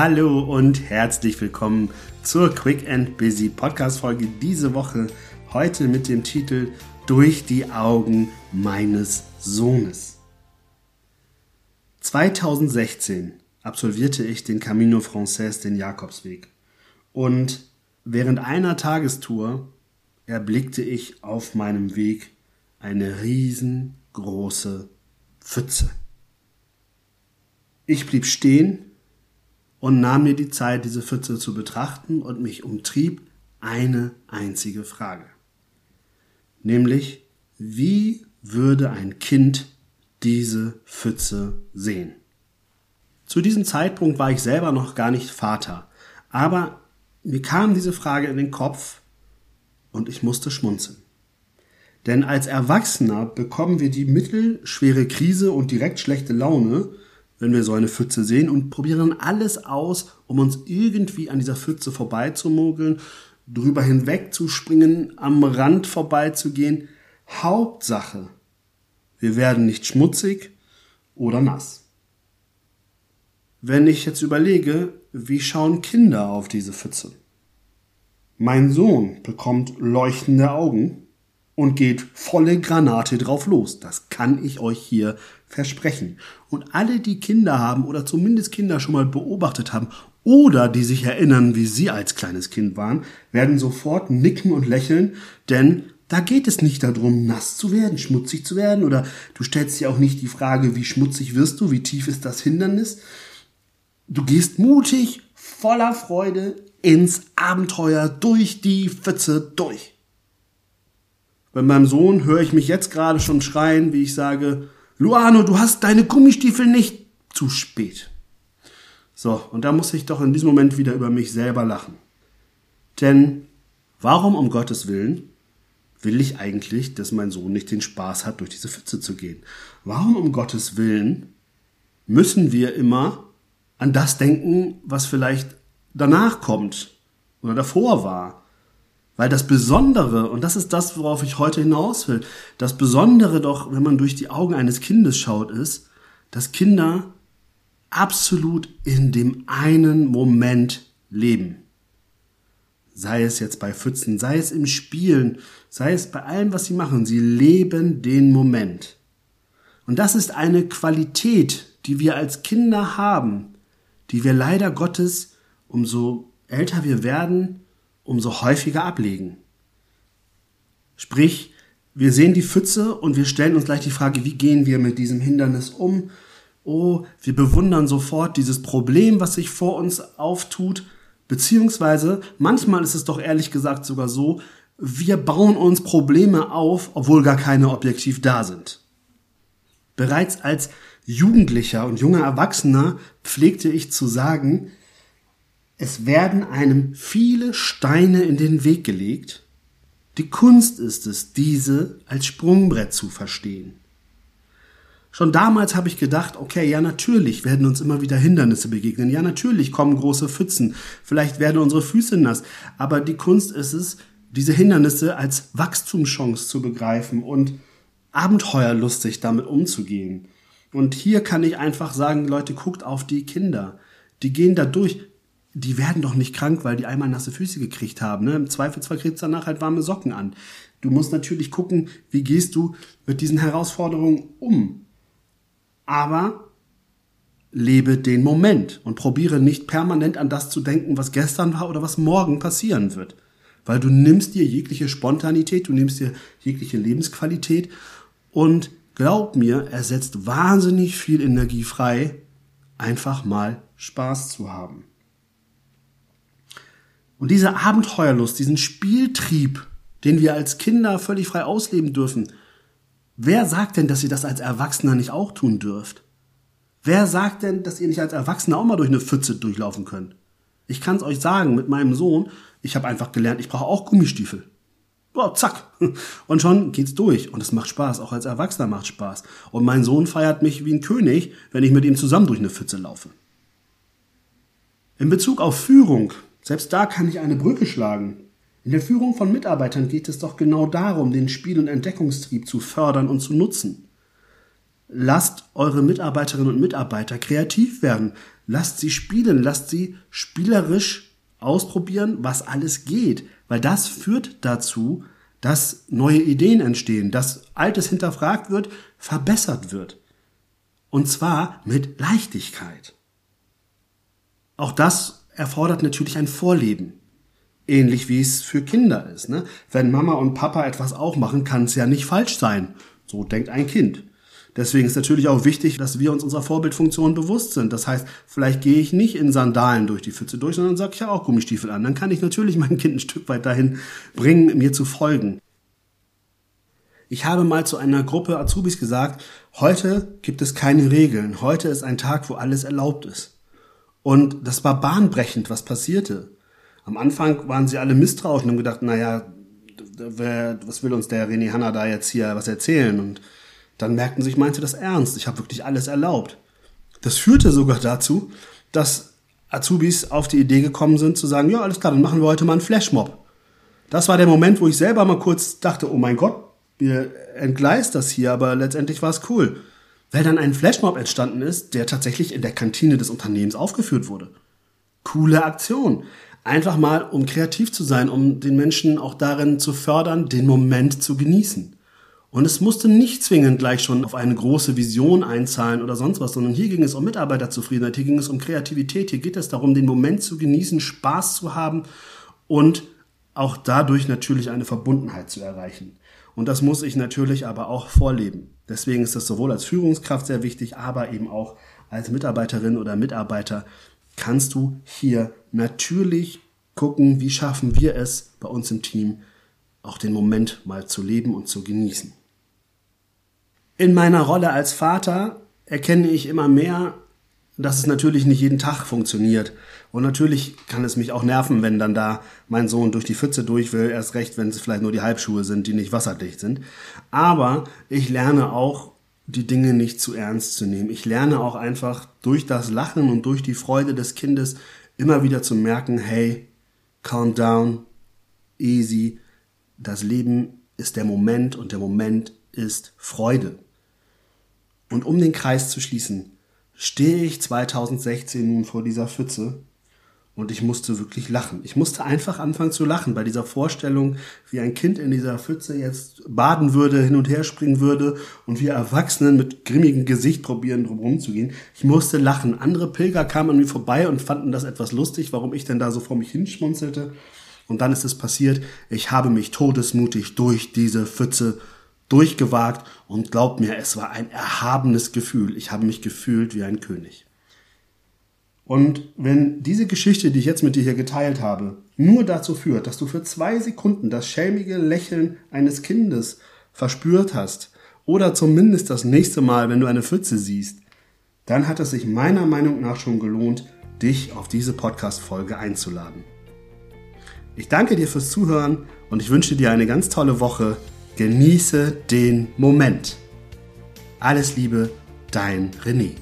Hallo und herzlich willkommen zur Quick and Busy Podcast Folge diese Woche. Heute mit dem Titel Durch die Augen meines Sohnes. 2016 absolvierte ich den Camino Frances, den Jakobsweg. Und während einer Tagestour erblickte ich auf meinem Weg eine riesengroße Pfütze. Ich blieb stehen und nahm mir die Zeit, diese Pfütze zu betrachten und mich umtrieb eine einzige Frage. Nämlich, wie würde ein Kind diese Pfütze sehen? Zu diesem Zeitpunkt war ich selber noch gar nicht Vater, aber mir kam diese Frage in den Kopf und ich musste schmunzeln. Denn als Erwachsener bekommen wir die mittelschwere Krise und direkt schlechte Laune, wenn wir so eine Pfütze sehen und probieren alles aus, um uns irgendwie an dieser Pfütze vorbeizumogeln, drüber hinwegzuspringen, am Rand vorbeizugehen. Hauptsache, wir werden nicht schmutzig oder nass. Wenn ich jetzt überlege, wie schauen Kinder auf diese Pfütze? Mein Sohn bekommt leuchtende Augen und geht volle Granate drauf los. Das kann ich euch hier versprechen. Und alle, die Kinder haben oder zumindest Kinder schon mal beobachtet haben oder die sich erinnern, wie sie als kleines Kind waren, werden sofort nicken und lächeln, denn da geht es nicht darum, nass zu werden, schmutzig zu werden oder du stellst dir auch nicht die Frage, wie schmutzig wirst du, wie tief ist das Hindernis. Du gehst mutig, voller Freude ins Abenteuer durch die Pfütze durch. Bei meinem Sohn höre ich mich jetzt gerade schon schreien, wie ich sage, Luano, du hast deine Gummistiefel nicht zu spät. So, und da muss ich doch in diesem Moment wieder über mich selber lachen. Denn warum um Gottes Willen will ich eigentlich, dass mein Sohn nicht den Spaß hat, durch diese Pfütze zu gehen? Warum um Gottes Willen müssen wir immer an das denken, was vielleicht danach kommt oder davor war? Weil das Besondere, und das ist das, worauf ich heute hinaus will, das Besondere doch, wenn man durch die Augen eines Kindes schaut, ist, dass Kinder absolut in dem einen Moment leben. Sei es jetzt bei Pfützen, sei es im Spielen, sei es bei allem, was sie machen. Sie leben den Moment. Und das ist eine Qualität, die wir als Kinder haben, die wir leider Gottes, umso älter wir werden, umso häufiger ablegen. Sprich, wir sehen die Pfütze und wir stellen uns gleich die Frage, wie gehen wir mit diesem Hindernis um? Oh, wir bewundern sofort dieses Problem, was sich vor uns auftut, beziehungsweise manchmal ist es doch ehrlich gesagt sogar so, wir bauen uns Probleme auf, obwohl gar keine objektiv da sind. Bereits als Jugendlicher und junger Erwachsener pflegte ich zu sagen, es werden einem viele Steine in den Weg gelegt. Die Kunst ist es, diese als Sprungbrett zu verstehen. Schon damals habe ich gedacht, okay, ja natürlich werden uns immer wieder Hindernisse begegnen, ja natürlich kommen große Pfützen, vielleicht werden unsere Füße nass, aber die Kunst ist es, diese Hindernisse als Wachstumschance zu begreifen und abenteuerlustig damit umzugehen. Und hier kann ich einfach sagen, Leute, guckt auf die Kinder. Die gehen da durch die werden doch nicht krank, weil die einmal nasse Füße gekriegt haben. Ne? Im Zweifelsfall kriegst du danach halt warme Socken an. Du musst natürlich gucken, wie gehst du mit diesen Herausforderungen um. Aber lebe den Moment und probiere nicht permanent an das zu denken, was gestern war oder was morgen passieren wird. Weil du nimmst dir jegliche Spontanität, du nimmst dir jegliche Lebensqualität und glaub mir, er setzt wahnsinnig viel Energie frei, einfach mal Spaß zu haben. Und diese Abenteuerlust, diesen Spieltrieb, den wir als Kinder völlig frei ausleben dürfen, wer sagt denn, dass ihr das als Erwachsener nicht auch tun dürft? Wer sagt denn, dass ihr nicht als Erwachsener auch mal durch eine Pfütze durchlaufen könnt? Ich kann es euch sagen, mit meinem Sohn, ich habe einfach gelernt, ich brauche auch Gummistiefel. Boah, zack. Und schon geht's durch. Und es macht Spaß. Auch als Erwachsener macht Spaß. Und mein Sohn feiert mich wie ein König, wenn ich mit ihm zusammen durch eine Pfütze laufe. In Bezug auf Führung selbst da kann ich eine Brücke schlagen. In der Führung von Mitarbeitern geht es doch genau darum, den Spiel- und Entdeckungstrieb zu fördern und zu nutzen. lasst eure Mitarbeiterinnen und Mitarbeiter kreativ werden. Lasst sie spielen, lasst sie spielerisch ausprobieren, was alles geht, weil das führt dazu, dass neue Ideen entstehen, dass Altes hinterfragt wird, verbessert wird. Und zwar mit Leichtigkeit. Auch das erfordert natürlich ein Vorleben. Ähnlich wie es für Kinder ist. Ne? Wenn Mama und Papa etwas auch machen, kann es ja nicht falsch sein. So denkt ein Kind. Deswegen ist natürlich auch wichtig, dass wir uns unserer Vorbildfunktion bewusst sind. Das heißt, vielleicht gehe ich nicht in Sandalen durch die Pfütze durch, sondern sage ich ja auch Gummistiefel an. Dann kann ich natürlich mein Kind ein Stück weit dahin bringen, mir zu folgen. Ich habe mal zu einer Gruppe Azubis gesagt, heute gibt es keine Regeln. Heute ist ein Tag, wo alles erlaubt ist. Und das war bahnbrechend, was passierte. Am Anfang waren sie alle misstrauisch und haben gedacht, naja, wer, was will uns der René Hanna da jetzt hier was erzählen? Und dann merkten sie, ich meinte das ernst. Ich habe wirklich alles erlaubt. Das führte sogar dazu, dass Azubis auf die Idee gekommen sind zu sagen, ja, alles klar, dann machen wir heute mal einen Flashmob. Das war der Moment, wo ich selber mal kurz dachte, oh mein Gott, wir entgleist das hier, aber letztendlich war es cool. Weil dann ein Flashmob entstanden ist, der tatsächlich in der Kantine des Unternehmens aufgeführt wurde. Coole Aktion. Einfach mal, um kreativ zu sein, um den Menschen auch darin zu fördern, den Moment zu genießen. Und es musste nicht zwingend gleich schon auf eine große Vision einzahlen oder sonst was, sondern hier ging es um Mitarbeiterzufriedenheit, hier ging es um Kreativität, hier geht es darum, den Moment zu genießen, Spaß zu haben und auch dadurch natürlich eine Verbundenheit zu erreichen. Und das muss ich natürlich aber auch vorleben. Deswegen ist das sowohl als Führungskraft sehr wichtig, aber eben auch als Mitarbeiterin oder Mitarbeiter kannst du hier natürlich gucken, wie schaffen wir es bei uns im Team, auch den Moment mal zu leben und zu genießen. In meiner Rolle als Vater erkenne ich immer mehr, dass es natürlich nicht jeden Tag funktioniert. Und natürlich kann es mich auch nerven, wenn dann da mein Sohn durch die Pfütze durch will, erst recht, wenn es vielleicht nur die Halbschuhe sind, die nicht wasserdicht sind. Aber ich lerne auch die Dinge nicht zu ernst zu nehmen. Ich lerne auch einfach durch das Lachen und durch die Freude des Kindes immer wieder zu merken, hey, calm down, easy, das Leben ist der Moment und der Moment ist Freude. Und um den Kreis zu schließen, stehe ich 2016 nun vor dieser Pfütze und ich musste wirklich lachen. Ich musste einfach anfangen zu lachen bei dieser Vorstellung, wie ein Kind in dieser Pfütze jetzt baden würde, hin und her springen würde und wir Erwachsenen mit grimmigem Gesicht probieren, drum zu gehen. Ich musste lachen. Andere Pilger kamen an mir vorbei und fanden das etwas lustig, warum ich denn da so vor mich hinschmunzelte. Und dann ist es passiert. Ich habe mich todesmutig durch diese Pfütze durchgewagt und glaubt mir, es war ein erhabenes Gefühl. Ich habe mich gefühlt wie ein König. Und wenn diese Geschichte, die ich jetzt mit dir hier geteilt habe, nur dazu führt, dass du für zwei Sekunden das schelmige Lächeln eines Kindes verspürt hast, oder zumindest das nächste Mal, wenn du eine Pfütze siehst, dann hat es sich meiner Meinung nach schon gelohnt, dich auf diese Podcast-Folge einzuladen. Ich danke dir fürs Zuhören und ich wünsche dir eine ganz tolle Woche. Genieße den Moment. Alles Liebe, dein René.